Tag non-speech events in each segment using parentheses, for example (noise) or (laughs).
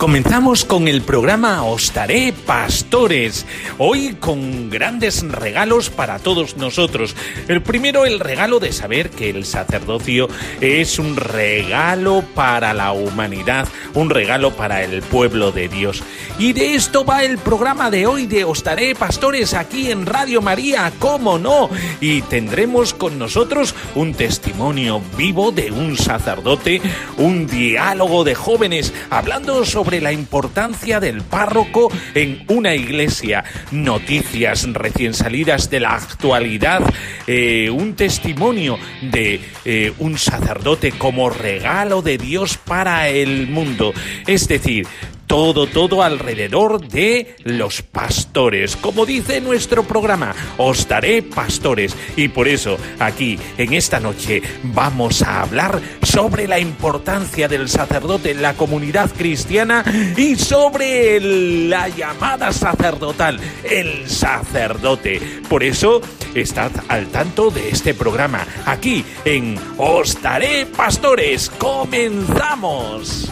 Comenzamos con el programa Os daré pastores, hoy con grandes regalos para todos nosotros. El primero, el regalo de saber que el sacerdocio es un regalo para la humanidad, un regalo para el pueblo de Dios. Y de esto va el programa de hoy de Os daré pastores aquí en Radio María, ¿cómo no? Y tendremos con nosotros un testimonio vivo de un sacerdote, un diálogo de jóvenes hablando sobre la importancia del párroco en una iglesia, noticias recién salidas de la actualidad, eh, un testimonio de eh, un sacerdote como regalo de Dios para el mundo. Es decir, todo, todo alrededor de los pastores. Como dice nuestro programa, os daré pastores. Y por eso aquí, en esta noche, vamos a hablar sobre la importancia del sacerdote en la comunidad cristiana y sobre la llamada sacerdotal, el sacerdote. Por eso, estad al tanto de este programa, aquí en Os daré pastores. ¡Comenzamos!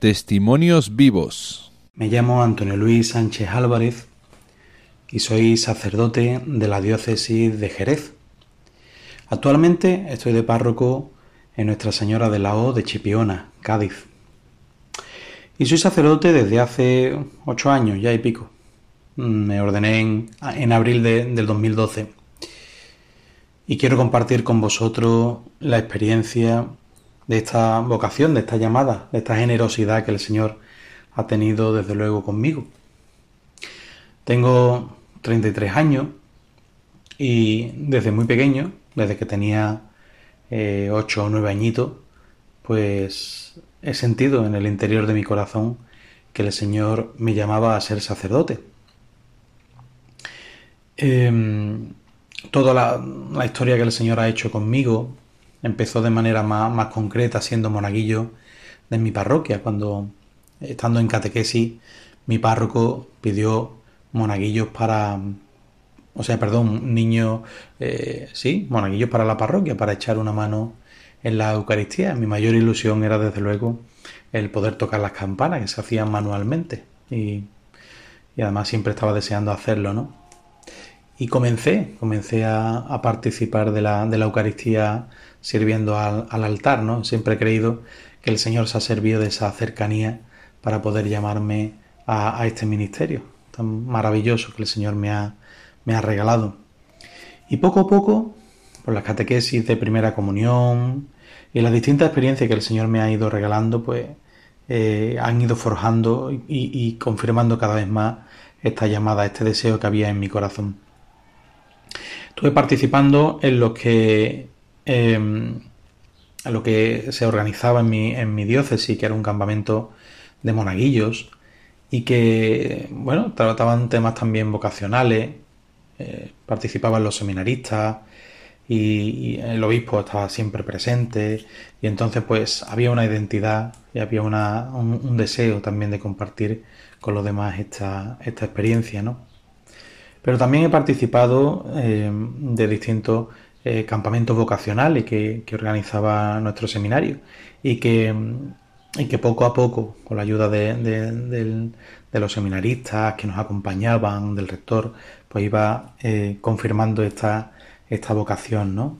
Testimonios vivos. Me llamo Antonio Luis Sánchez Álvarez y soy sacerdote de la diócesis de Jerez. Actualmente estoy de párroco en Nuestra Señora de la O de Chipiona, Cádiz. Y soy sacerdote desde hace ocho años, ya y pico. Me ordené en, abril del 2012. Y quiero compartir con vosotros la experiencia de esta vocación, de esta llamada, de esta generosidad que el Señor ha tenido desde luego conmigo. Tengo 33 años y desde muy pequeño, desde que tenía eh, 8 o 9 añitos, pues he sentido en el interior de mi corazón que el Señor me llamaba a ser sacerdote. Em, toda la, historia que el Señor ha hecho conmigo, Empezó de manera más, concreta siendo monaguillo de mi parroquia, cuando estando en catequesis mi párroco pidió monaguillos para, o sea, perdón, niños, eh, sí, monaguillos para la parroquia, para echar una mano en la Eucaristía. Mi mayor ilusión era desde luego el poder tocar las campanas que se hacían manualmente y, además siempre estaba deseando hacerlo, ¿no? Y comencé, comencé a, participar de la, de la Eucaristía sirviendo al, altar, ¿no? Siempre he creído que el Señor se ha servido de esa cercanía para poder llamarme a, este ministerio tan maravilloso que el Señor me ha, me ha regalado. Y poco a poco, por las catequesis de primera comunión y las distintas experiencias que el Señor me ha ido regalando, pues eh, han ido forjando y, y, confirmando cada vez más esta llamada, este deseo que había en mi corazón. Estuve participando en lo que Em, se organizaba en mi, diócesis, que era un campamento de monaguillos y que, bueno, trataban temas también vocacionales, eh, participaban los seminaristas y, el obispo estaba siempre presente y entonces pues había una identidad y había un, deseo también de compartir con los demás esta, esta experiencia, ¿no? Pero también he participado em, de distintos eh, campamentos vocacionales que, organizaba nuestro seminario y que, y que poco a poco, con la ayuda de, los seminaristas que nos acompañaban, del rector, pues iba eh, confirmando esta, esta vocación, ¿no?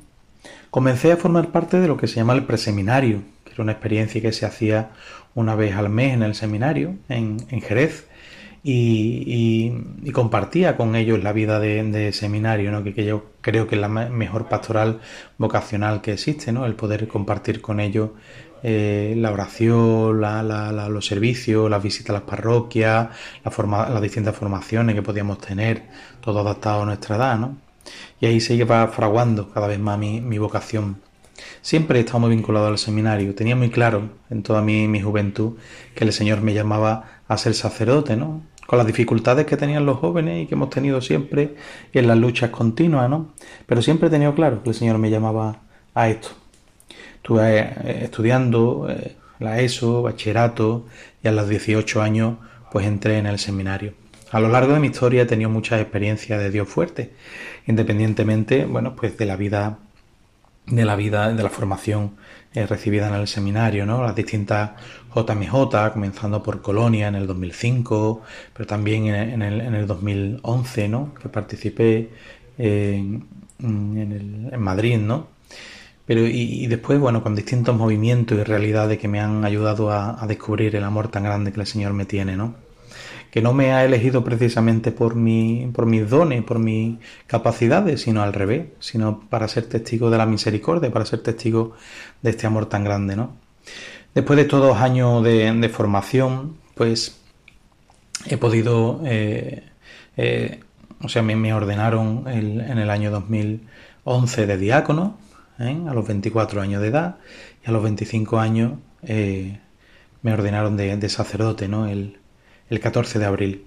Comencé a formar parte de lo que se llama el preseminario, que era una experiencia que se hacía una vez al mes en el seminario, en, en Jerez, y, compartía con ellos la vida de, seminario, que, yo creo que es la mejor pastoral vocacional que existe, ¿no? el poder compartir con ellos eh, la oración, los servicios, las visitas a las parroquias, las distintas formaciones que podíamos tener, todo adaptado a nuestra edad. ¿no? Y ahí se iba fraguando cada vez más mi, mi vocación. Siempre he estado muy vinculado al seminario. Tenía muy claro en toda mi, mi juventud que el Señor me llamaba a ser sacerdote, ¿no? Con las dificultades que tenían los jóvenes y que hemos tenido siempre en las luchas continuas, ¿no? Pero siempre he tenido claro que el Señor me llamaba a esto. Estuve eh, estudiando eh, la ESO, bachillerato y a los 18 años pues entré en el seminario. A lo largo de mi historia he tenido muchas experiencias de Dios fuerte, independientemente, bueno, pues de la vida de la vida, de la formación eh, recibida en el seminario, ¿no? Las distintas JMJ, comenzando por Colonia en el 2005, pero también en, el, en el, 2011, ¿no? Que participé en, en, Madrid, ¿no? Pero y, después, bueno, con distintos movimientos y realidades que me han ayudado a, a descubrir el amor tan grande que el Señor me tiene, ¿no? que no me ha elegido precisamente por, mi, por mis dones, por mis capacidades, sino al revés, sino para ser testigo de la misericordia, para ser testigo de este amor tan grande, ¿no? Después de todos años de, formación, pues he podido, eh, eh, o sea, me, ordenaron en el año 2011 de diácono, ¿eh? a los 24 años de edad, y a los 25 años me ordenaron de, de sacerdote, ¿no? El, el 14 de abril.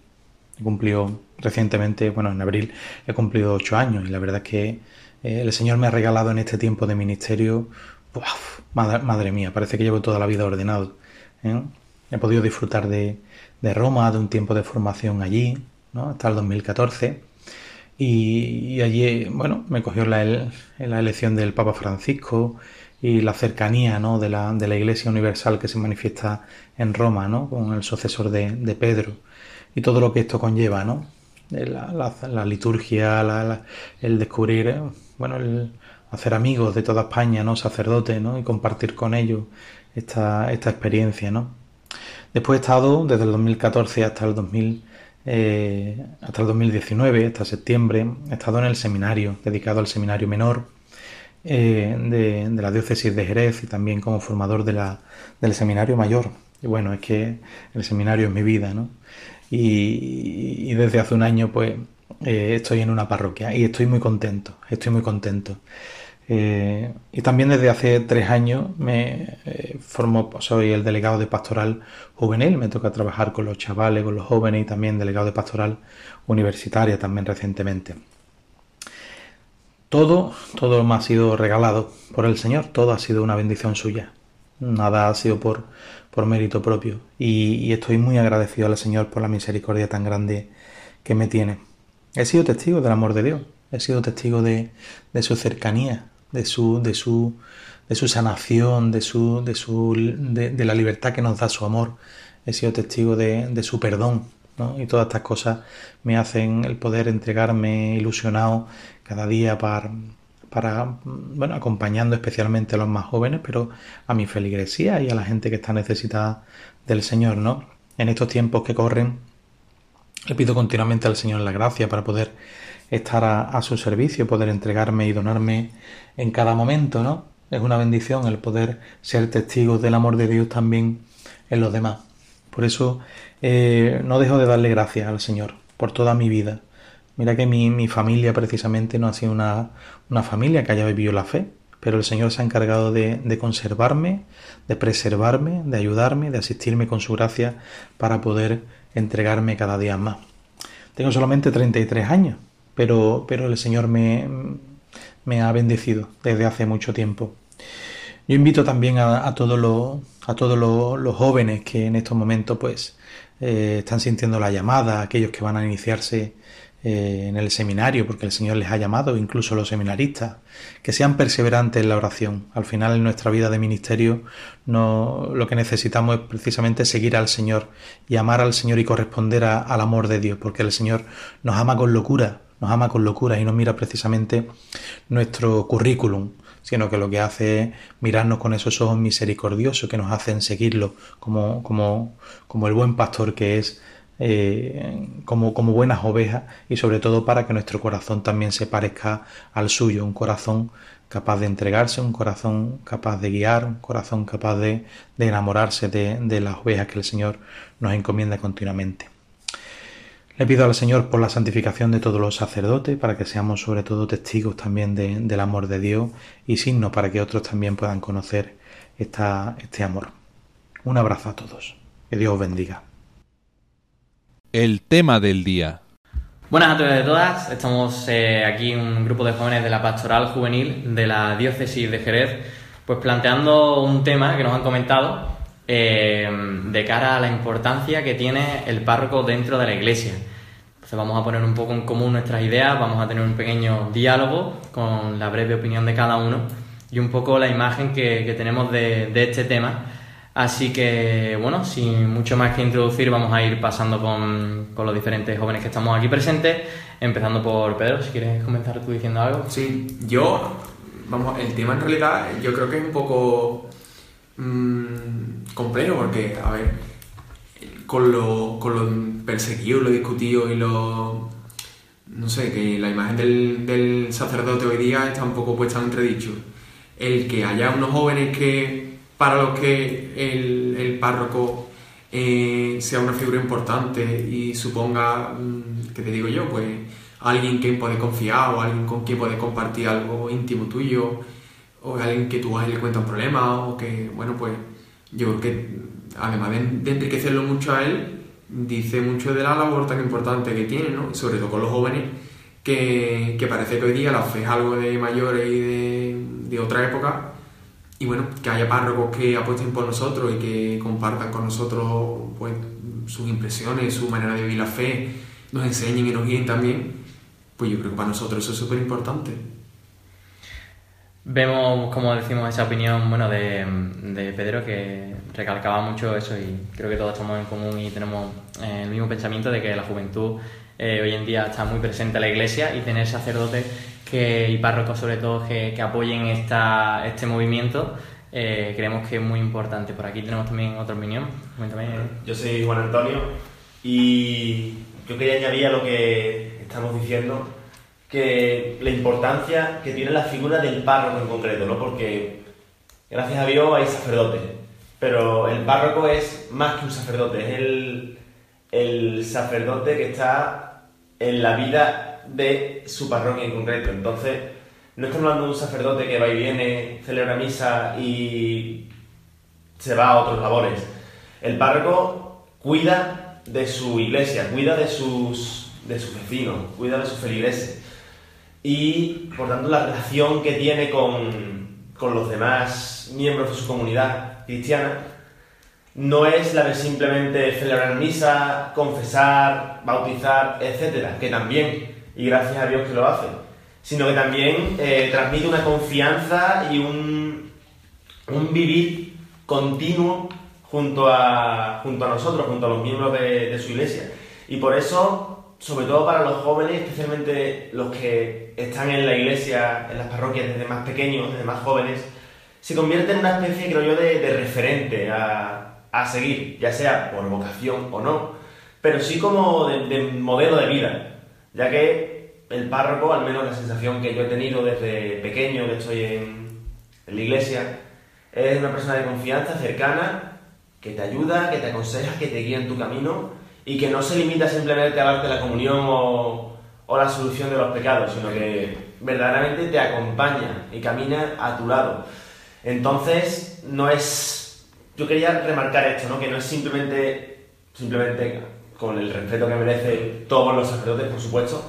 Cumplió recientemente, bueno, en abril he cumplido ocho años y la verdad es que el Señor me ha regalado en este tiempo de ministerio, madre, mía, parece que llevo toda la vida ordenado. ¿eh? He podido disfrutar de, Roma, de un tiempo de formación allí, ¿no? hasta el 2014. Y, allí, bueno, me cogió la, la elección del Papa Francisco, y la cercanía ¿no? de, la, de la Iglesia Universal que se manifiesta en Roma, ¿no? con el sucesor de, de Pedro, y todo lo que esto conlleva, ¿no? la, la, liturgia, el descubrir, bueno, el hacer amigos de toda España, ¿no? sacerdotes, ¿no? y compartir con ellos esta, esta experiencia. ¿no? Después he estado desde el 2014 hasta el 2000 eh, hasta el 2019, hasta septiembre, he estado en el seminario, dedicado al seminario menor, eh, de, la diócesis de Jerez y también como formador de la, del seminario mayor. Y bueno, es que el seminario es mi vida, ¿no? Y, desde hace un año pues eh, estoy en una parroquia y estoy muy contento, estoy muy contento. Eh, y también desde hace tres años me formo, soy el delegado de pastoral juvenil, me toca trabajar con los chavales, con los jóvenes y también delegado de pastoral universitaria también recientemente. Todo, todo me ha sido regalado por el Señor, todo ha sido una bendición suya. Nada ha sido por, por mérito propio. Y, estoy muy agradecido al Señor por la misericordia tan grande que me tiene. He sido testigo del amor de Dios, he sido testigo de, su cercanía, de su, de su, de su sanación, de su, de su, de, la libertad que nos da su amor. He sido testigo de, de su perdón, y todas estas cosas me hacen el poder entregarme ilusionado cada día para, para, bueno, acompañando especialmente a los más jóvenes, pero a mi feligresía y a la gente que está necesitada del Señor, ¿no? En estos tiempos que corren, le pido continuamente al Señor la gracia para poder estar a, su servicio, poder entregarme y donarme en cada momento, ¿no? Es una bendición el poder ser testigos del amor de Dios también en los demás. Por eso eh, no dejo de darle gracias al Señor por toda mi vida. Mira que mi, familia precisamente no ha sido una, familia que haya vivido la fe, pero el Señor se ha encargado de, conservarme, de preservarme, de ayudarme, de asistirme con su gracia para poder entregarme cada día más. Tengo solamente 33 años, pero, pero el Señor me, ha bendecido desde hace mucho tiempo. Yo invito también a, todos los a todos jóvenes que en estos momentos pues eh, están sintiendo la llamada, aquellos que van a iniciarse eh, en el seminario, porque el Señor les ha llamado, incluso los seminaristas, que sean perseverantes en la oración. Al final en nuestra vida de ministerio no, lo que necesitamos es precisamente seguir al Señor y amar al Señor y corresponder al amor de Dios, porque el Señor nos ama con locura, nos ama con locura y no mira precisamente nuestro currículum, sino que lo que hace es mirarnos con esos ojos misericordiosos que nos hacen seguirlo como, como, como el buen pastor que es, eh, como, como buenas ovejas y sobre todo para que nuestro corazón también se parezca al suyo, un corazón capaz de entregarse, un corazón capaz de guiar, un corazón capaz de, enamorarse de, de las ovejas que el Señor nos encomienda continuamente. Le pido al Señor por la santificación de todos los sacerdotes, para que seamos sobre todo testigos también del amor de Dios y signos para que otros también puedan conocer esta, este amor. Un abrazo a todos. Que Dios os bendiga. El tema del día. Buenas a todos y a todas. Estamos eh, aquí un grupo de jóvenes de la Pastoral Juvenil de la Diócesis de Jerez, pues planteando un tema que nos han comentado eh, de cara a la importancia que tiene el párroco dentro de la iglesia. Entonces vamos a poner un poco en común nuestras ideas, vamos a tener un pequeño diálogo con la breve opinión de cada uno y un poco la imagen que, tenemos de, este tema. Así que, bueno, sin mucho más que introducir, vamos a ir pasando con, con, los diferentes jóvenes que estamos aquí presentes, empezando por Pedro, si quieres comenzar tú diciendo algo. Sí, yo, vamos, el tema en realidad yo creo que es un poco mmm, complejo porque, a ver, con lo, con lo perseguido, lo discutido y lo... No sé, que la imagen del, del sacerdote hoy día está un poco puesta en entredicho. El que haya unos jóvenes que, para los que el, el párroco eh, sea una figura importante y suponga, mm, ¿qué te digo yo? Pues alguien que puede confiar o alguien con quien puede compartir algo íntimo tuyo o alguien que tú a le cuentas un problema o que, bueno, pues yo creo que además de, enriquecerlo mucho a él, dice mucho de la labor tan importante que tiene, ¿no? sobre todo con los jóvenes, que, que, parece que hoy día la fe es algo de mayores y de, de otra época, y bueno, que haya párrocos que apuesten por nosotros y que compartan con nosotros pues, sus impresiones, su manera de vivir la fe, nos enseñen y nos guíen también, pues yo creo que para nosotros eso es súper importante. Vemos, como decimos, esa opinión bueno, de, de, Pedro que recalcaba mucho eso y creo que todos estamos en común y tenemos eh, el mismo pensamiento de que la juventud eh, hoy en día está muy presente en la iglesia y tener sacerdotes que, y párrocos sobre todo que, que apoyen esta, este movimiento eh, creemos que es muy importante. Por aquí tenemos también otra opinión. Cuéntame. Yo soy Juan Antonio y yo quería añadir a lo que estamos diciendo que la importancia que tiene la figura del párroco en concreto, ¿no? Porque gracias a Dios hay sacerdotes, pero el párroco es más que un sacerdote, es el, el sacerdote que está en la vida de su parroquia en concreto. Entonces, no estamos hablando de un sacerdote que va y viene, celebra misa y se va a otros labores. El párroco cuida de su iglesia, cuida de sus, de sus vecinos, cuida de sus feligreses y por tanto la relación que tiene con, con los demás miembros de su comunidad cristiana no es la de simplemente celebrar misa, confesar, bautizar, etcétera, que también, y gracias a Dios que lo hace, sino que también eh, transmite una confianza y un, un vivir continuo junto a, junto a nosotros, junto a los miembros de, de su iglesia. Y por eso sobre todo para los jóvenes, especialmente los que están en la iglesia, en las parroquias desde más pequeños, desde más jóvenes, se convierte en una especie, creo yo, de, referente a, a, seguir, ya sea por vocación o no, pero sí como de, modelo de vida, ya que el párroco, al menos la sensación que yo he tenido desde pequeño, que estoy en, en la iglesia, es una persona de confianza, cercana, que te ayuda, que te aconseja, que te guía en tu camino y que no se limita simplemente a darte la comunión o, la solución de los pecados, sino que verdaderamente te acompaña y camina a tu lado. Entonces, no es... Yo quería remarcar esto, ¿no? Que no es simplemente, simplemente con el respeto que merece todos los sacerdotes, por supuesto,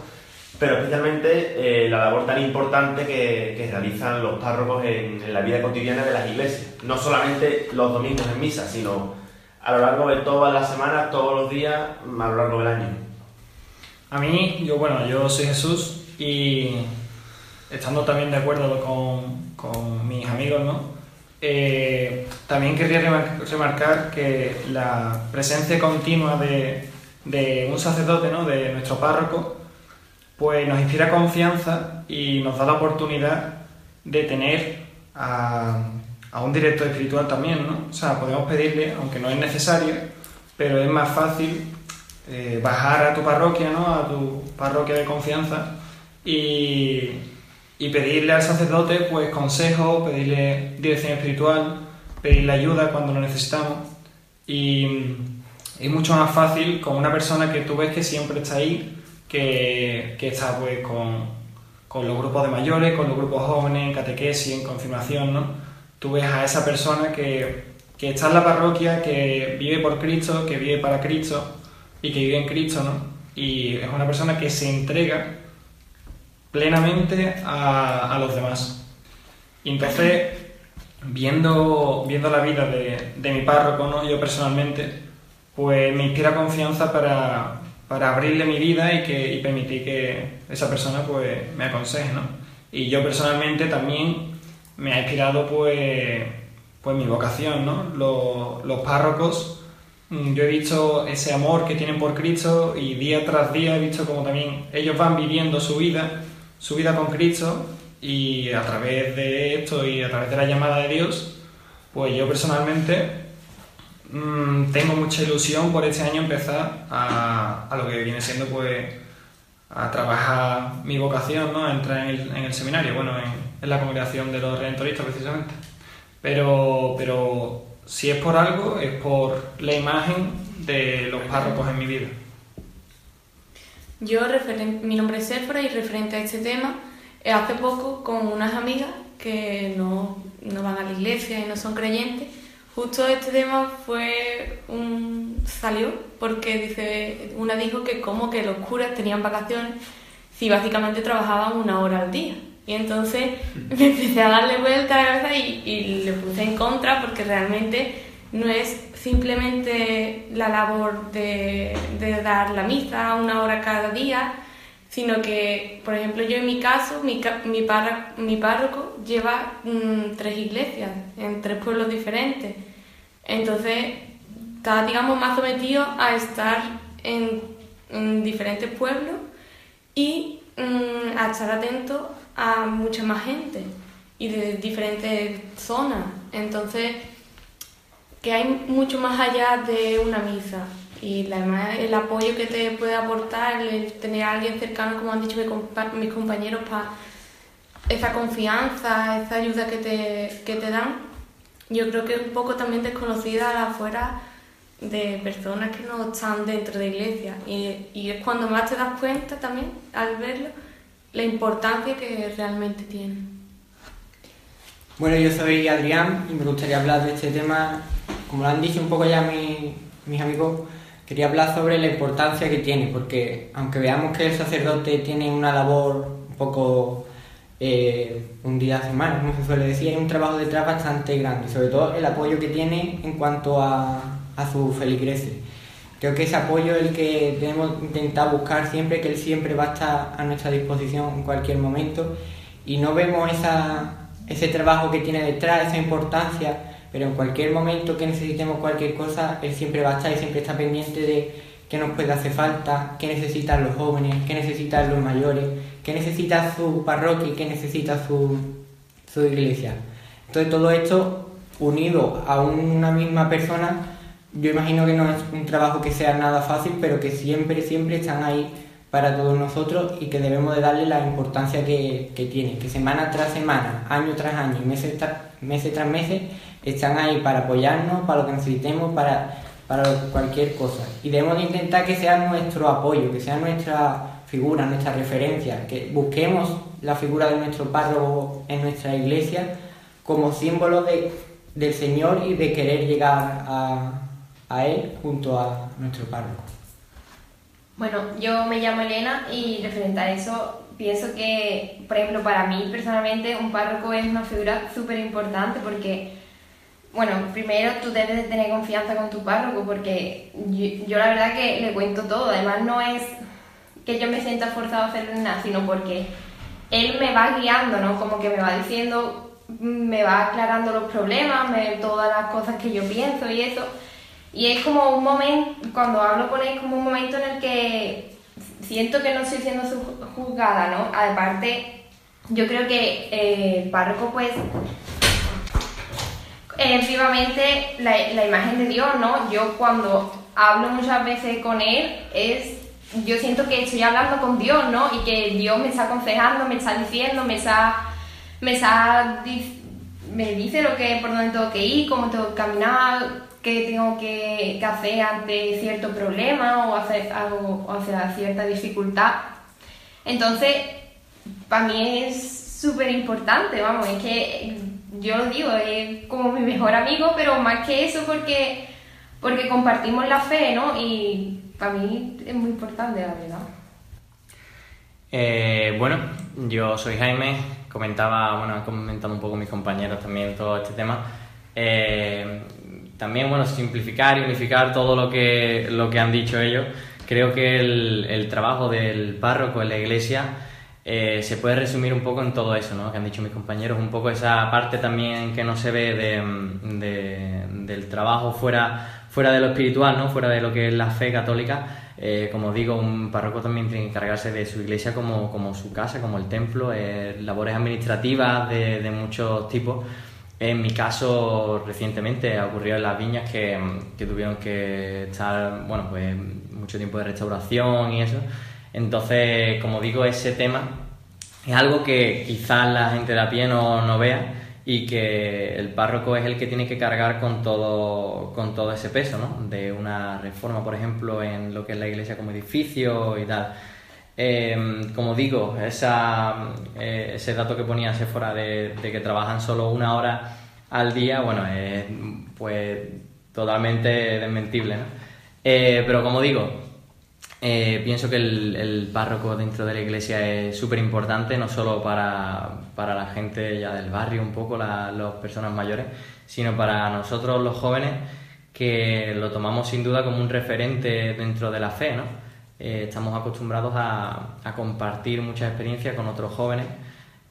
pero especialmente eh, la labor tan importante que, realizan los párrocos en, en, la vida cotidiana de las iglesias. No solamente los domingos en misa, sino a lo largo de todas las semanas, todos los días, a lo largo del año? A mí, yo bueno, yo soy Jesús y estando también de acuerdo con, con mis amigos, ¿no? Eh, también querría remarcar que la presencia continua de, de, un sacerdote, ¿no? de nuestro párroco, pues nos inspira confianza y nos da la oportunidad de tener a, a un director espiritual también, ¿no? O sea, podemos pedirle, aunque no es necesario, pero es más fácil eh, bajar a tu parroquia, ¿no? A tu parroquia de confianza y, y pedirle al sacerdote, pues, consejo, pedirle dirección espiritual, pedirle ayuda cuando lo necesitamos. Y, es mucho más fácil con una persona que tú ves que siempre está ahí, que, que está pues con, con los grupos de mayores, con los grupos jóvenes, en catequesis, en confirmación, ¿no? Tú ves a esa persona que, que está en la parroquia, que vive por Cristo, que vive para Cristo y que vive en Cristo, ¿no? Y es una persona que se entrega plenamente a, a los demás. Y entonces, viendo, viendo la vida de, de mi párroco, ¿no? yo personalmente, pues me inspira confianza para, para abrirle mi vida y, que, y permitir que esa persona pues, me aconseje. ¿no? Y yo personalmente también me ha inspirado pues, pues mi vocación, ¿no? Los, los párrocos, yo he visto ese amor que tienen por Cristo y día tras día he visto como también ellos van viviendo su vida, su vida con Cristo y a través de esto y a través de la llamada de Dios, pues yo personalmente mmm, tengo mucha ilusión por este año empezar a, lo que viene siendo pues a trabajar mi vocación, ¿no? A entrar en el, en el seminario, bueno, en, en, la congregación de los redentoristas precisamente. Pero, pero si es por algo, es por la imagen de los párrocos en mi vida. Yo, mi nombre es Séfora y referente a este tema, hace poco con unas amigas que no, no, van a la iglesia y no son creyentes, justo este tema fue un salió porque dice una dijo que como que los curas tenían vacaciones si básicamente trabajaban una hora al día. Y entonces (laughs) me empecé a darle vuelta a la cabeza y, le puse en contra porque realmente no es simplemente la labor de, dar la misa una hora cada día, sino que, por ejemplo, yo en mi caso, mi, mi, parra, mi párroco lleva mmm, tres iglesias en tres pueblos diferentes. Entonces, está, digamos, más sometido a estar en, en diferentes pueblos y mmm, a estar atento a mucha más gente y de diferentes zonas. Entonces, que hay mucho más allá de una misa y además el apoyo que te puede aportar, el tener a alguien cercano, como han dicho mis compañeros, para esa confianza, esa ayuda que te, que te dan, yo creo que es un poco también desconocida afuera de personas que no están dentro de iglesia. Y, y es cuando más te das cuenta también, al verlo, la importancia que realmente tiene. Bueno, yo soy Adrián y me gustaría hablar de este tema, como lo han dicho un poco ya mi, mis amigos, quería hablar sobre la importancia que tiene, porque aunque veamos que el sacerdote tiene una labor un poco eh, un día a semana, como se suele decir, hay un trabajo detrás bastante grande, sobre todo el apoyo que tiene en cuanto a, a sus feligreses. Creo que ese apoyo es el que debemos intentar buscar siempre, que él siempre va a estar a nuestra disposición en cualquier momento y no vemos esa, ese trabajo que tiene detrás, esa importancia pero en cualquier momento que necesitemos cualquier cosa, él siempre va a estar y siempre está pendiente de qué nos puede hacer falta, qué necesitan los jóvenes, qué necesitan los mayores, qué necesita su parroquia y qué necesita su, su iglesia. Entonces todo esto unido a una misma persona, yo imagino que no es un trabajo que sea nada fácil, pero que siempre, siempre están ahí para todos nosotros y que debemos de darle la importancia que, que tiene, que semana tras semana, año tras año, meses tras, meses tras meses, están ahí para apoyarnos, para lo que necesitemos, para, para cualquier cosa. Y debemos de intentar que sea nuestro apoyo, que sea nuestra figura, nuestra referencia, que busquemos la figura de nuestro párroco en nuestra iglesia como símbolo de, del Señor y de querer llegar a, a Él junto a nuestro párroco. Bueno, yo me llamo Elena y referente a eso pienso que, por ejemplo, para mí personalmente un párroco es una figura súper importante porque bueno, primero tú debes de tener confianza con tu párroco porque yo, la verdad que le cuento todo. Además no es que yo me sienta forzado a hacer nada, sino porque él me va guiando, ¿no? Como que me va diciendo, me va aclarando los problemas, me, todas las cosas que yo pienso y eso. Y es como un momento, cuando hablo con él, como un momento en el que siento que no estoy siendo juzgada, ¿no? Aparte, yo creo que eh, el párroco pues es vivamente la, la, imagen de Dios, ¿no? Yo cuando hablo muchas veces con Él, es, yo siento que estoy hablando con Dios, ¿no? Y que Dios me está aconsejando, me está diciendo, me está, me está, me dice lo que, por dónde tengo que ir, cómo tengo que caminar, que tengo que, hacer ante cierto problema o hacer algo o hacia cierta dificultad. Entonces, para mí es súper importante, vamos, es que yo lo digo, es como mi mejor amigo, pero más que eso porque, porque compartimos la fe, ¿no? Y para mí es muy importante, la verdad. Eh, bueno, yo soy Jaime, comentaba, bueno, han comentado un poco mis compañeros también todo este tema. Eh, también, bueno, simplificar y unificar todo lo que, lo que han dicho ellos. Creo que el, el trabajo del párroco en la iglesia eh, se puede resumir un poco en todo eso, ¿no? Que han dicho mis compañeros, un poco esa parte también que no se ve de, de, del trabajo fuera, fuera de lo espiritual, ¿no? Fuera de lo que es la fe católica. Eh, como digo, un párroco también tiene que encargarse de su iglesia como, como su casa, como el templo, eh, labores administrativas de, de muchos tipos. En mi caso, recientemente ocurrió en las viñas que, que, tuvieron que estar, bueno, pues mucho tiempo de restauración y eso. Entonces, como digo, ese tema es algo que quizás la gente de a pie no, no vea y que el párroco es el que tiene que cargar con todo, con todo ese peso, ¿no? De una reforma, por ejemplo, en lo que es la iglesia como edificio y tal. Eh, como digo, eh, ese dato que ponía Sephora de, que trabajan solo una hora al día, bueno, es pues totalmente desmentible, ¿no? Eh, pero como digo, pienso que el, el, párroco dentro de la iglesia es súper importante, no solo para, para, la gente ya del barrio, un poco, la, las personas mayores, sino para nosotros los jóvenes que lo tomamos sin duda como un referente dentro de la fe, ¿no? Eh, estamos acostumbrados a, compartir muchas experiencias con otros jóvenes,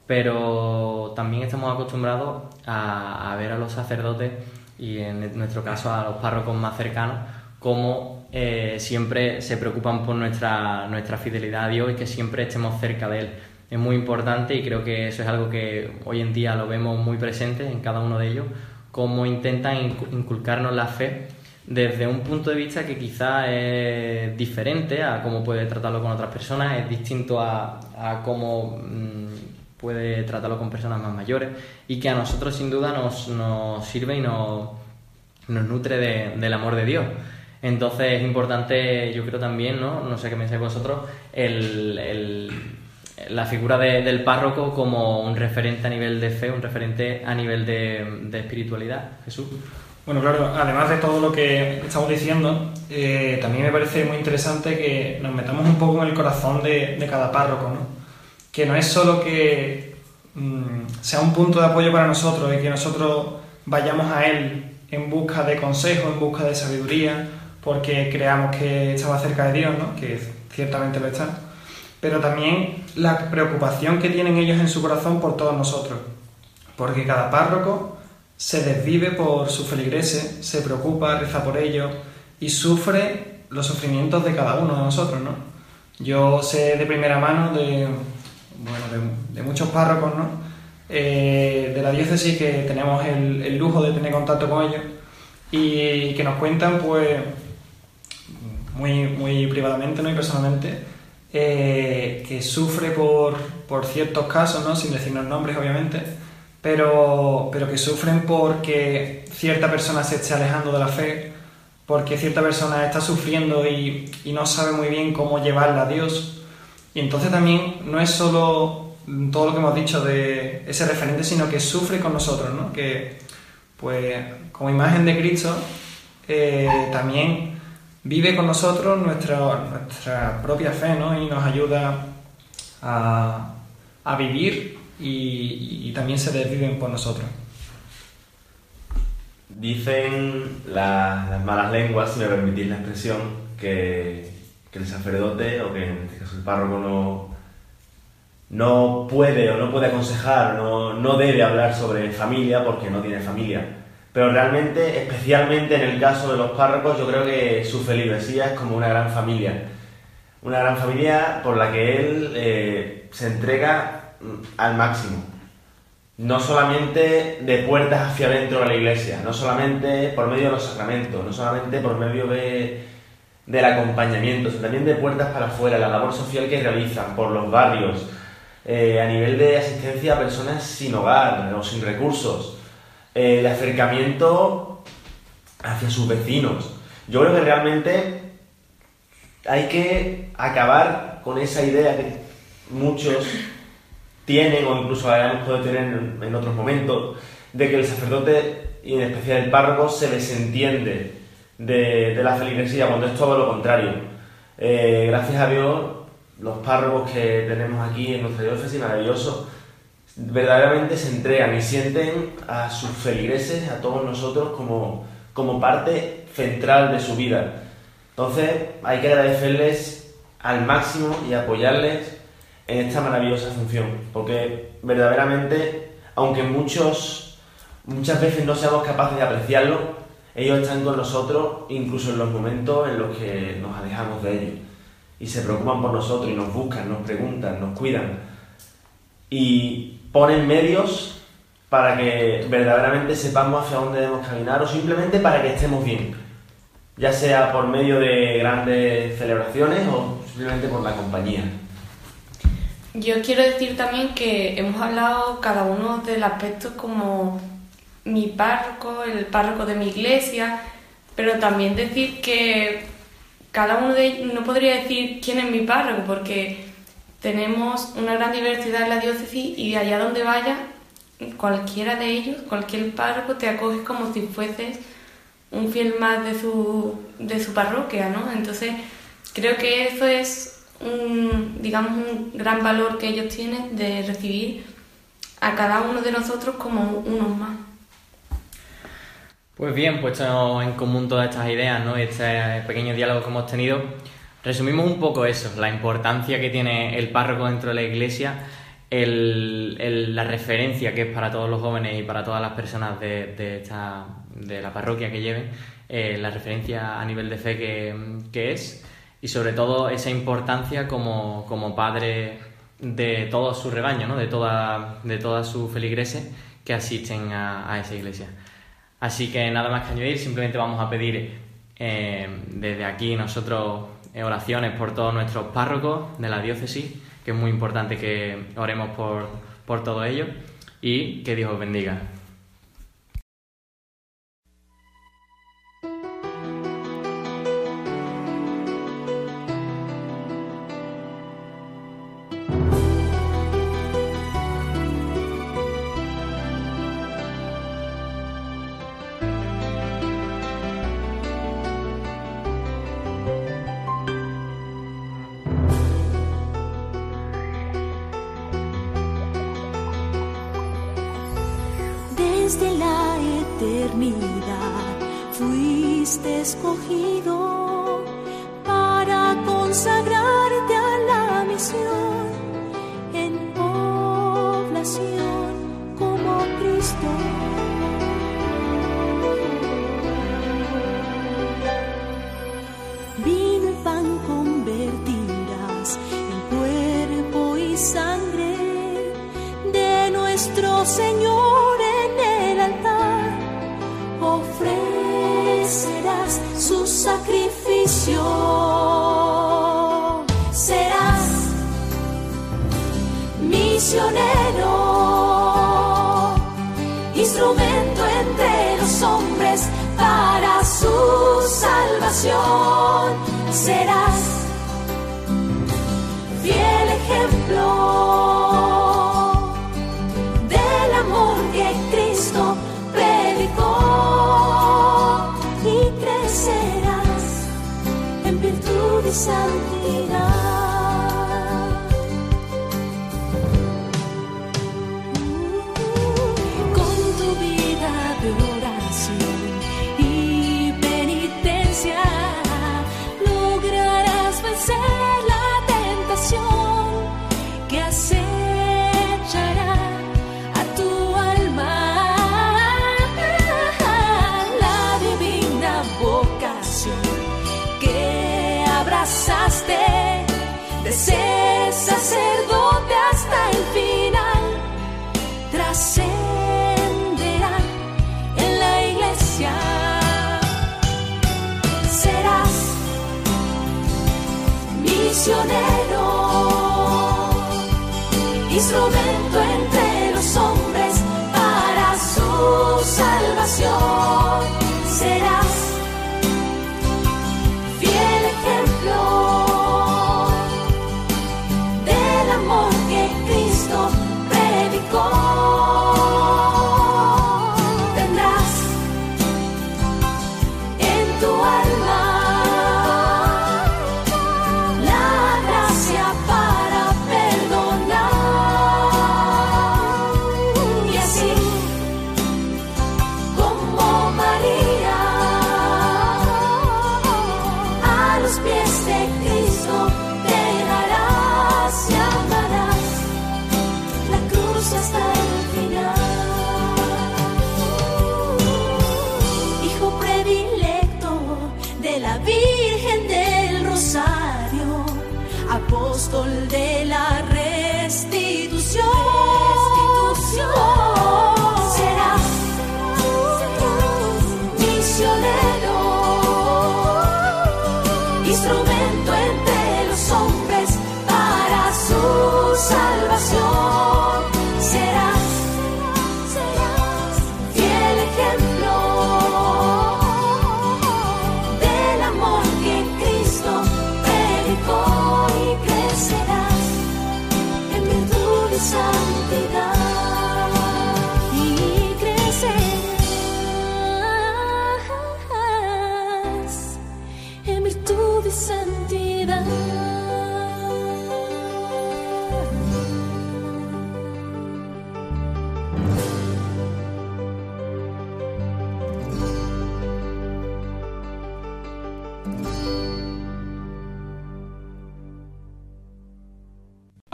pero también estamos acostumbrados a, a, ver a los sacerdotes y en nuestro caso a los párrocos más cercanos como eh, siempre se preocupan por nuestra, nuestra fidelidad a Dios y que siempre estemos cerca de Él. Es muy importante y creo que eso es algo que hoy en día lo vemos muy presente en cada uno de ellos, cómo intentan inculcarnos la fe desde un punto de vista que quizá es diferente a cómo puede tratarlo con otras personas, es distinto a, a cómo mmm, puede tratarlo con personas más mayores y que a nosotros sin duda nos, nos sirve y nos, nos nutre de, del amor de Dios. Entonces es importante, yo creo también, ¿no? No sé qué pensáis vosotros, el, el, la figura de, del párroco como un referente a nivel de fe, un referente a nivel de, de espiritualidad. Jesús. Bueno, claro, además de todo lo que estamos diciendo, eh, también me parece muy interesante que nos metamos un poco en el corazón de, de cada párroco, ¿no? Que no es solo que mmm, sea un punto de apoyo para nosotros y que nosotros vayamos a él en busca de consejo, en busca de sabiduría, porque creamos que estaba cerca de Dios, ¿no? que ciertamente lo está, pero también la preocupación que tienen ellos en su corazón por todos nosotros, porque cada párroco se desvive por sus feligreses, se preocupa, reza por ellos y sufre los sufrimientos de cada uno de nosotros. ¿no? Yo sé de primera mano de, bueno, de, muchos párrocos ¿no? eh, de la diócesis que tenemos el, el lujo de tener contacto con ellos y que nos cuentan pues muy, muy privadamente ¿no? y personalmente, eh, que sufre por, por, ciertos casos, ¿no? sin decirnos nombres obviamente, pero, pero que sufren porque cierta persona se esté alejando de la fe, porque cierta persona está sufriendo y, y no sabe muy bien cómo llevarla a Dios. Y entonces también no es solo todo lo que hemos dicho de ese referente, sino que sufre con nosotros, ¿no? que pues como imagen de Cristo eh, también vive con nosotros nuestra, nuestra propia fe ¿no? y nos ayuda a, a vivir y, y, también se desviven por nosotros. Dicen las, las, malas lenguas, si me permitís la expresión, que, que, el sacerdote o que en este caso el párroco no, no puede o no puede aconsejar, no, no debe hablar sobre familia porque no tiene familia pero realmente, especialmente en el caso de los párrocos, yo creo que su feligresía es como una gran familia. Una gran familia por la que él eh, se entrega al máximo. No solamente de puertas hacia adentro de la iglesia, no solamente por medio de los sacramentos, no solamente por medio de, del acompañamiento, sino también de puertas para afuera, la labor social que realizan por los barrios, eh, a nivel de asistencia a personas sin hogar o sin recursos, el acercamiento hacia sus vecinos. Yo creo que realmente hay que acabar con esa idea que muchos tienen o incluso hayamos podido tener en, otros momentos de que el sacerdote y en especial el párroco se desentiende de, de la feligresía cuando es todo lo contrario. Eh, gracias a Dios los párrocos que tenemos aquí en nuestra diócesis maravilloso verdaderamente se entregan y sienten a sus feligreses, a todos nosotros como, como parte central de su vida. Entonces hay que agradecerles al máximo y apoyarles en esta maravillosa función, porque verdaderamente, aunque muchos, muchas veces no seamos capaces de apreciarlo, ellos están con nosotros incluso en los momentos en los que nos alejamos de ellos y se preocupan por nosotros y nos buscan, nos preguntan, nos cuidan y ponen medios para que verdaderamente sepamos hacia dónde debemos caminar o simplemente para que estemos bien, ya sea por medio de grandes celebraciones o simplemente por la compañía. Yo quiero decir también que hemos hablado cada uno del aspecto como mi párroco, el párroco de mi iglesia, pero también decir que cada uno de ellos, no podría decir quién es mi párroco, porque tenemos una gran diversidad en la diócesis y allá donde vaya, cualquiera de ellos, cualquier párroco te acoge como si fueses un fiel más de su, de su parroquia, ¿no? Entonces, creo que eso es un, digamos, un gran valor que ellos tienen de recibir a cada uno de nosotros como unos más. Pues bien, puesto en común todas estas ideas, ¿no? Este pequeño diálogo que hemos tenido, resumimos un poco eso, la importancia que tiene el párroco dentro de la iglesia, la referencia que es para todos los jóvenes y para todas las personas de, esta, de la parroquia que lleven, eh, la referencia a nivel de fe que es y sobre todo esa importancia como, como padre de todo su rebaño, ¿no? de, toda, de todas sus feligreses que asisten a, esa iglesia. Así que nada más que añadir, simplemente vamos a pedir eh, desde aquí nosotros oraciones por todos nuestros párrocos de la diócesis, que es muy importante que oremos por, por todo ello y que Dios os bendiga.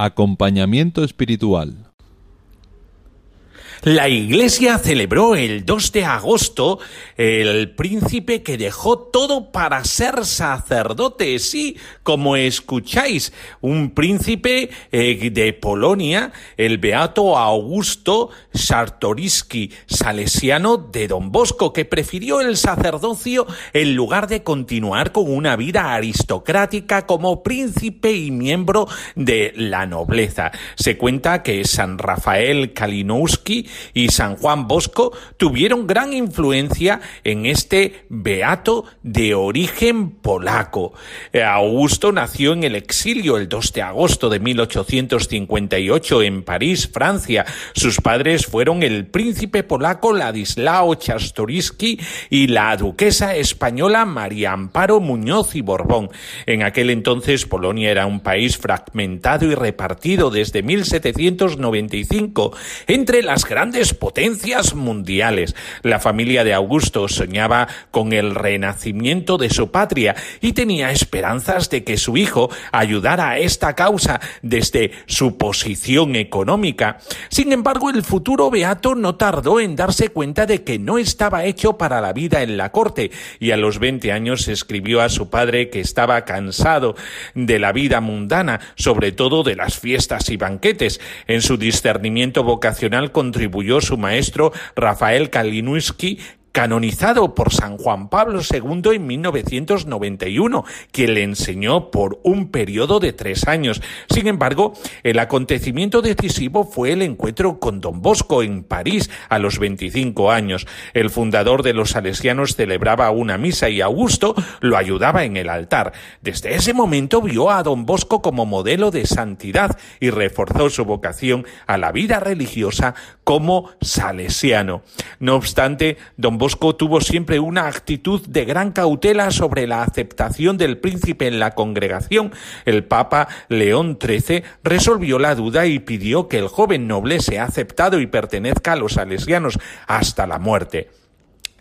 Acompañamiento espiritual. La iglesia celebró el 2 de agosto el príncipe que dejó todo para ser sacerdote. Sí, como escucháis, un príncipe eh, de Polonia, el beato Augusto Czartoryski, salesiano de Don Bosco, que prefirió el sacerdocio en lugar de continuar con una vida aristocrática como príncipe y miembro de la nobleza. Se cuenta que San Rafael Kalinowski y San Juan Bosco tuvieron gran influencia en este beato de origen polaco. Eh, Augusto nació en el exilio el 2 de agosto de 1858 en París, Francia. Sus padres fueron el príncipe polaco Ladislao Czartoryski y la duquesa española María Amparo Muñoz y Borbón. En aquel entonces Polonia era un país fragmentado y repartido desde 1795 entre las grandes potencias mundiales. La familia de Augusto soñaba con el renacimiento de su patria y tenía esperanzas de que su hijo ayudara a esta causa desde su posición económica. Sin embargo, el futuro beato no tardó en darse cuenta de que no estaba hecho para la vida en la corte y a los 20 años escribió a su padre que estaba cansado de la vida mundana, sobre todo de las fiestas y banquetes. En su discernimiento vocacional contribuyó su maestro Rafael Kalinowski canonizado por San Juan Pablo II en 1991, quien le enseñó por un periodo de tres años. Sin embargo, el acontecimiento decisivo fue el encuentro con Don Bosco en París a los 25 años. El fundador de los salesianos celebraba una misa y Augusto lo ayudaba en el altar. Desde ese momento vio a Don Bosco como modelo de santidad y reforzó su vocación a la vida religiosa como salesiano. No obstante, Don Bosco tuvo siempre una actitud de gran cautela sobre la aceptación del príncipe en la congregación. El Papa León XIII resolvió la duda y pidió que el joven noble sea aceptado y pertenezca a los salesianos hasta la muerte.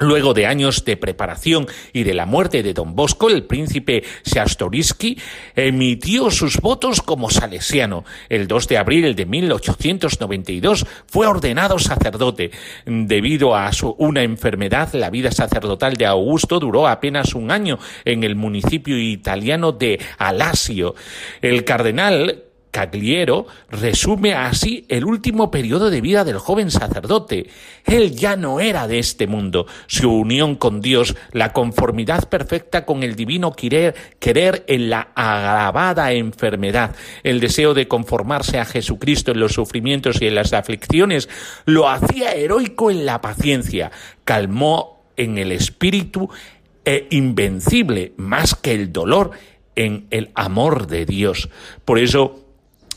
Luego de años de preparación y de la muerte de don Bosco, el príncipe Czartoryski emitió sus votos como salesiano. El 2 de abril de 1892 fue ordenado sacerdote. Debido a su, una enfermedad, la vida sacerdotal de Augusto duró apenas un año en el municipio italiano de Alasio. El cardenal Cagliero resume así el último periodo de vida del joven sacerdote. Él ya no era de este mundo. Su unión con Dios, la conformidad perfecta con el divino querer, querer en la agravada enfermedad, el deseo de conformarse a Jesucristo en los sufrimientos y en las aflicciones, lo hacía heroico en la paciencia, calmó en el espíritu e invencible más que el dolor en el amor de Dios. Por eso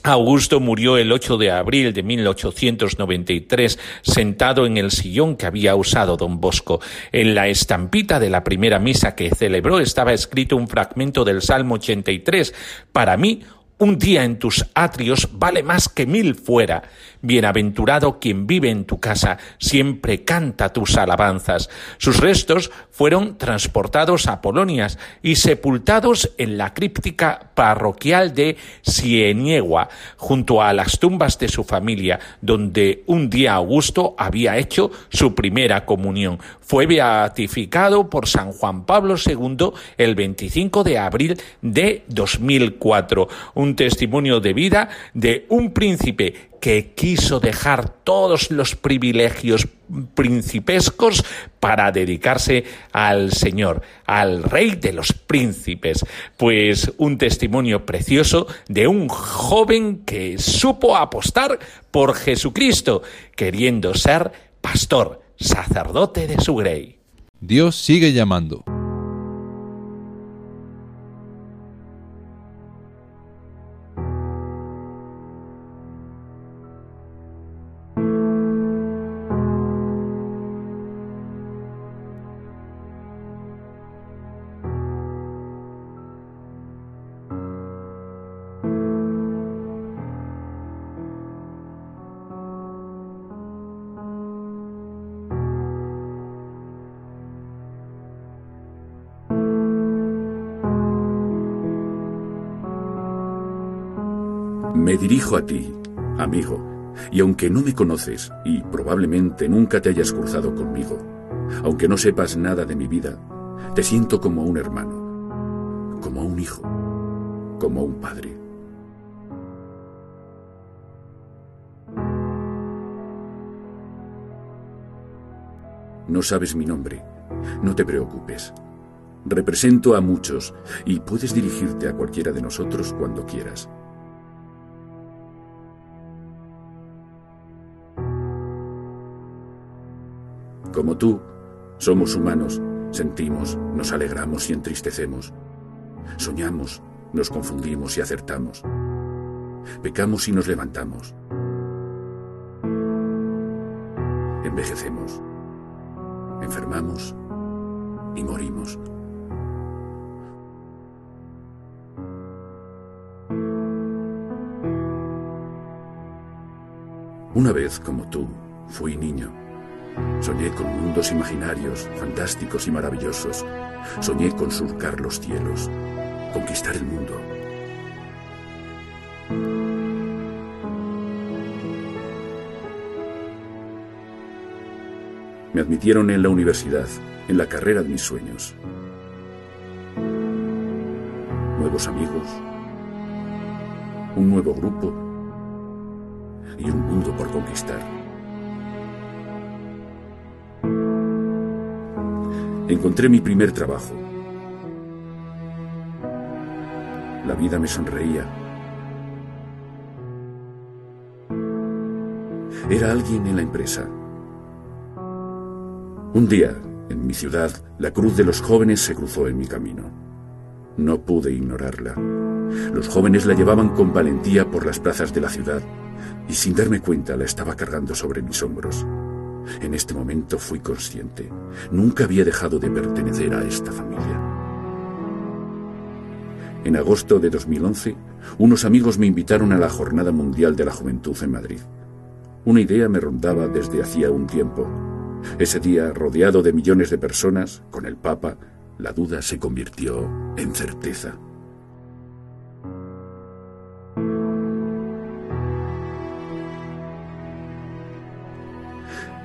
Augusto murió el 8 de abril de 1893 sentado en el sillón que había usado don Bosco. En la estampita de la primera misa que celebró estaba escrito un fragmento del Salmo 83. Para mí, un día en tus atrios vale más que mil fuera. Bienaventurado quien vive en tu casa, siempre canta tus alabanzas. Sus restos fueron transportados a Polonias y sepultados en la críptica parroquial de Sieniegua, junto a las tumbas de su familia, donde un día Augusto había hecho su primera comunión. Fue beatificado por San Juan Pablo II el 25 de abril de 2004. Un testimonio de vida de un príncipe que quiso dejar todos los privilegios principescos para dedicarse al Señor, al Rey de los Príncipes. Pues un testimonio precioso de un joven que supo apostar por Jesucristo, queriendo ser pastor, sacerdote de su grey. Dios sigue llamando. Me dirijo a ti, amigo, y aunque no me conoces y probablemente nunca te hayas cruzado conmigo, aunque no sepas nada de mi vida, te siento como un hermano, como un hijo, como un padre. No sabes mi nombre, no te preocupes. Represento a muchos y puedes dirigirte a cualquiera de nosotros cuando quieras. Como tú, somos humanos, sentimos, nos alegramos y entristecemos. Soñamos, nos confundimos y acertamos. Pecamos y nos levantamos. Envejecemos. Enfermamos y morimos. Una vez, como tú, fui niño. Soñé con mundos imaginarios, fantásticos y maravillosos. Soñé con surcar los cielos, conquistar el mundo. Me admitieron en la universidad, en la carrera de mis sueños. Nuevos amigos, un nuevo grupo y un mundo por conquistar. Encontré mi primer trabajo. La vida me sonreía. Era alguien en la empresa. Un día, en mi ciudad, la cruz de los jóvenes se cruzó en mi camino. No pude ignorarla. Los jóvenes la llevaban con valentía por las plazas de la ciudad y sin darme cuenta la estaba cargando sobre mis hombros. En este momento fui consciente. Nunca había dejado de pertenecer a esta familia. En agosto de 2011, unos amigos me invitaron a la Jornada Mundial de la Juventud en Madrid. Una idea me rondaba desde hacía un tiempo. Ese día, rodeado de millones de personas, con el Papa, la duda se convirtió en certeza.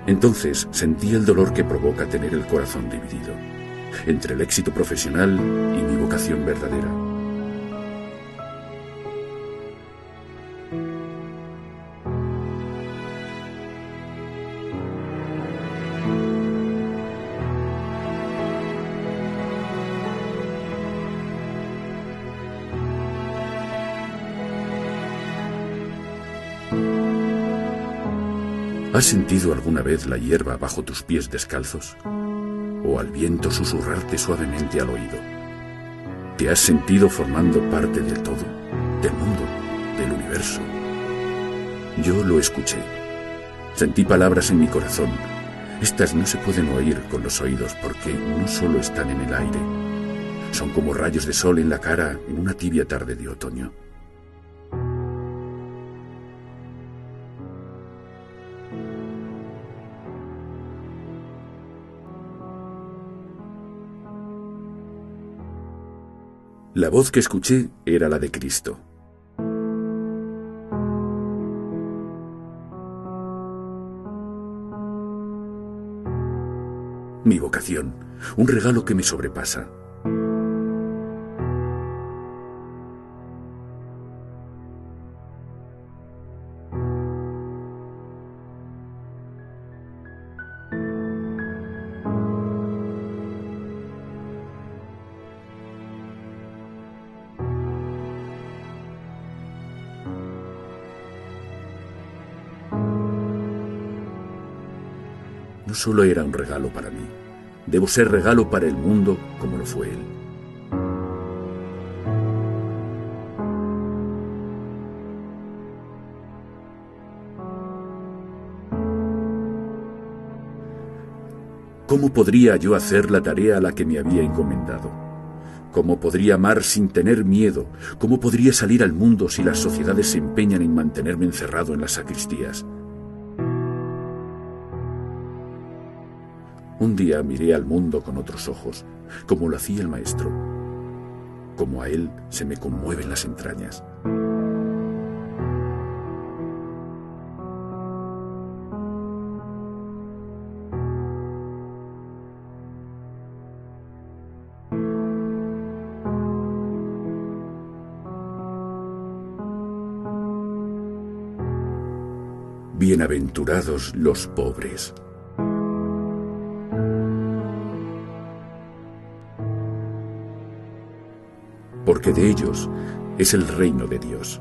Entonces sentí el dolor que provoca tener el corazón dividido entre el éxito profesional y mi vocación verdadera. ¿Has sentido alguna vez la hierba bajo tus pies descalzos? ¿O al viento susurrarte suavemente al oído? ¿Te has sentido formando parte del todo, del mundo, del universo? Yo lo escuché. Sentí palabras en mi corazón. Estas no se pueden oír con los oídos porque no solo están en el aire. Son como rayos de sol en la cara en una tibia tarde de otoño. La voz que escuché era la de Cristo. Mi vocación, un regalo que me sobrepasa. Solo era un regalo para mí, debo ser regalo para el mundo como lo fue él. ¿Cómo podría yo hacer la tarea a la que me había encomendado? ¿Cómo podría amar sin tener miedo? ¿Cómo podría salir al mundo si las sociedades se empeñan en mantenerme encerrado en las sacristías? Un día miré al mundo con otros ojos, como lo hacía el maestro, como a él se me conmueven las entrañas. Bienaventurados los pobres. Porque de ellos es el reino de Dios.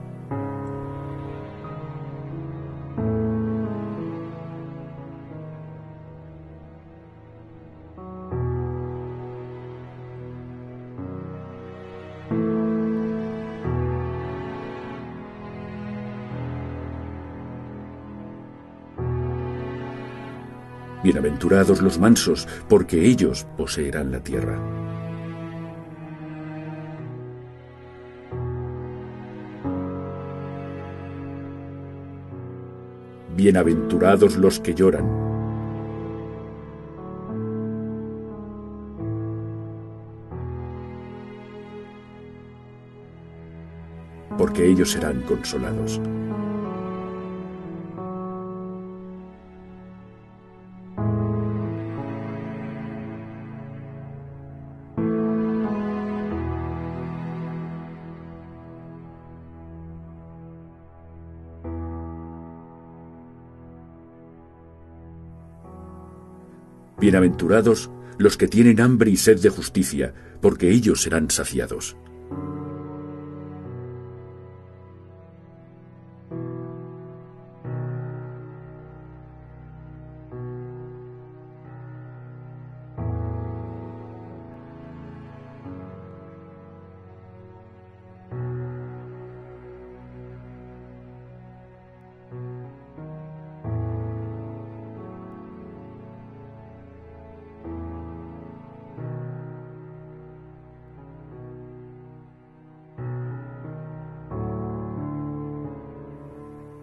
Bienaventurados los mansos, porque ellos poseerán la tierra. Bienaventurados los que lloran. Porque ellos serán consolados. Bienaventurados los que tienen hambre y sed de justicia, porque ellos serán saciados.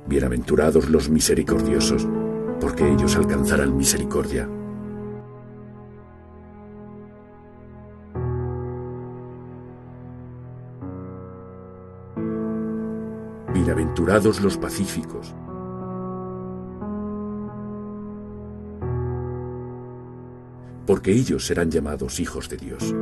Bienaventurados los misericordiosos, porque ellos alcanzarán misericordia. Bienaventurados los pacíficos. Porque ellos serán llamados hijos de Dios.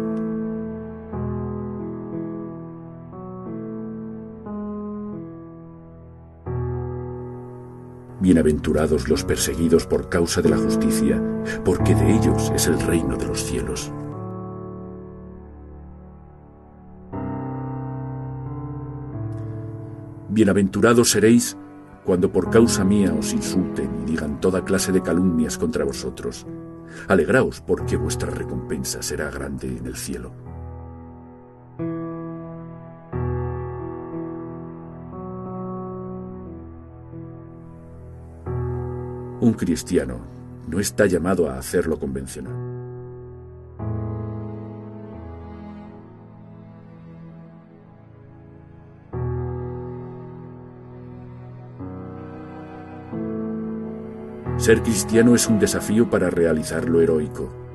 Bienaventurados los perseguidos por causa de la justicia, porque de ellos es el reino de los cielos. Bienaventurados seréis cuando por causa mía os insulten y digan toda clase de calumnias contra vosotros. Alegraos porque vuestra recompensa será grande en el cielo. Un cristiano no está llamado a hacer lo convencional. Ser cristiano es un desafío para realizar lo heroico.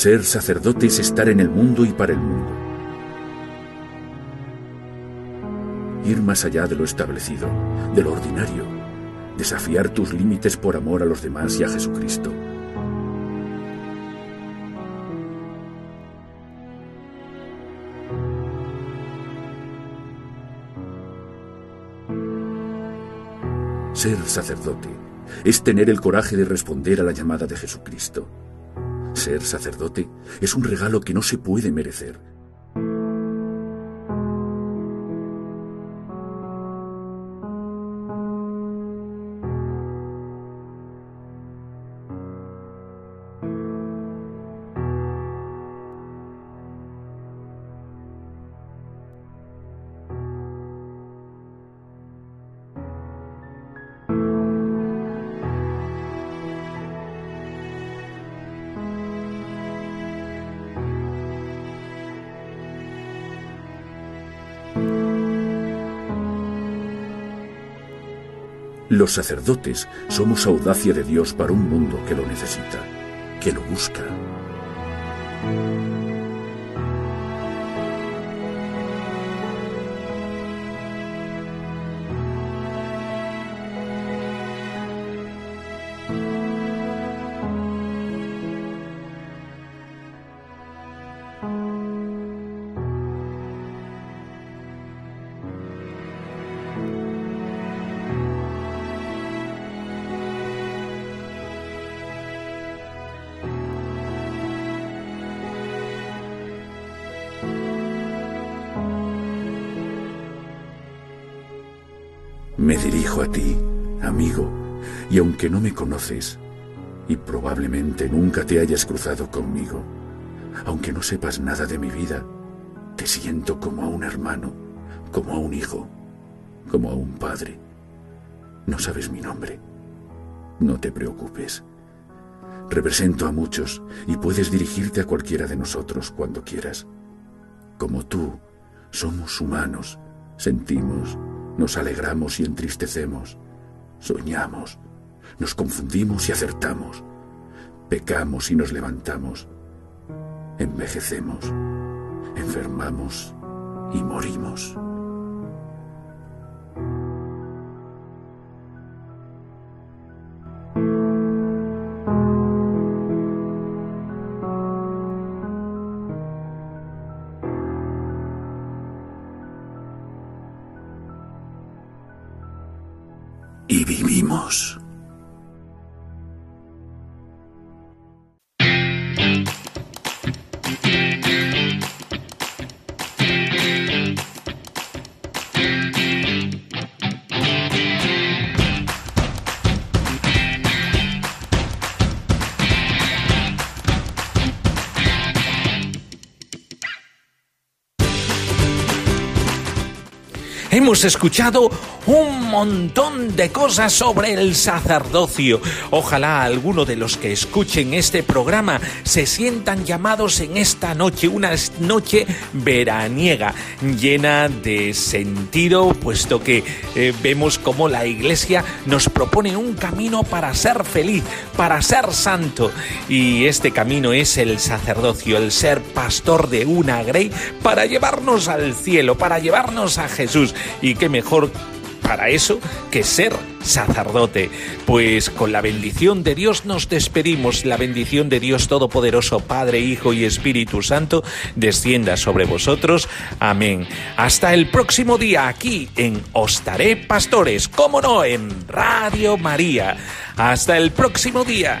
Ser sacerdote es estar en el mundo y para el mundo. Ir más allá de lo establecido, de lo ordinario. Desafiar tus límites por amor a los demás y a Jesucristo. Ser sacerdote es tener el coraje de responder a la llamada de Jesucristo. Ser sacerdote es un regalo que no se puede merecer. Los sacerdotes somos audacia de Dios para un mundo que lo necesita, que lo busca. Me dirijo a ti, amigo, y aunque no me conoces, y probablemente nunca te hayas cruzado conmigo, aunque no sepas nada de mi vida, te siento como a un hermano, como a un hijo, como a un padre. No sabes mi nombre. No te preocupes. Represento a muchos y puedes dirigirte a cualquiera de nosotros cuando quieras. Como tú, somos humanos, sentimos, nos alegramos y entristecemos, soñamos, nos confundimos y acertamos, pecamos y nos levantamos, envejecemos, enfermamos y morimos. Hemos escuchado un montón de cosas sobre el sacerdocio. Ojalá alguno de los que escuchen este programa se sientan llamados en esta noche, una noche veraniega, llena de sentido, puesto que eh, vemos cómo la Iglesia nos propone un camino para ser feliz, para ser santo. Y este camino es el sacerdocio, el ser pastor de una grey para llevarnos al cielo, para llevarnos a Jesús. Y qué mejor para eso que ser sacerdote. Pues con la bendición de Dios nos despedimos. La bendición de Dios Todopoderoso, Padre, Hijo y Espíritu Santo, descienda sobre vosotros. Amén. Hasta el próximo día aquí en Ostaré Pastores, como no, en Radio María. Hasta el próximo día.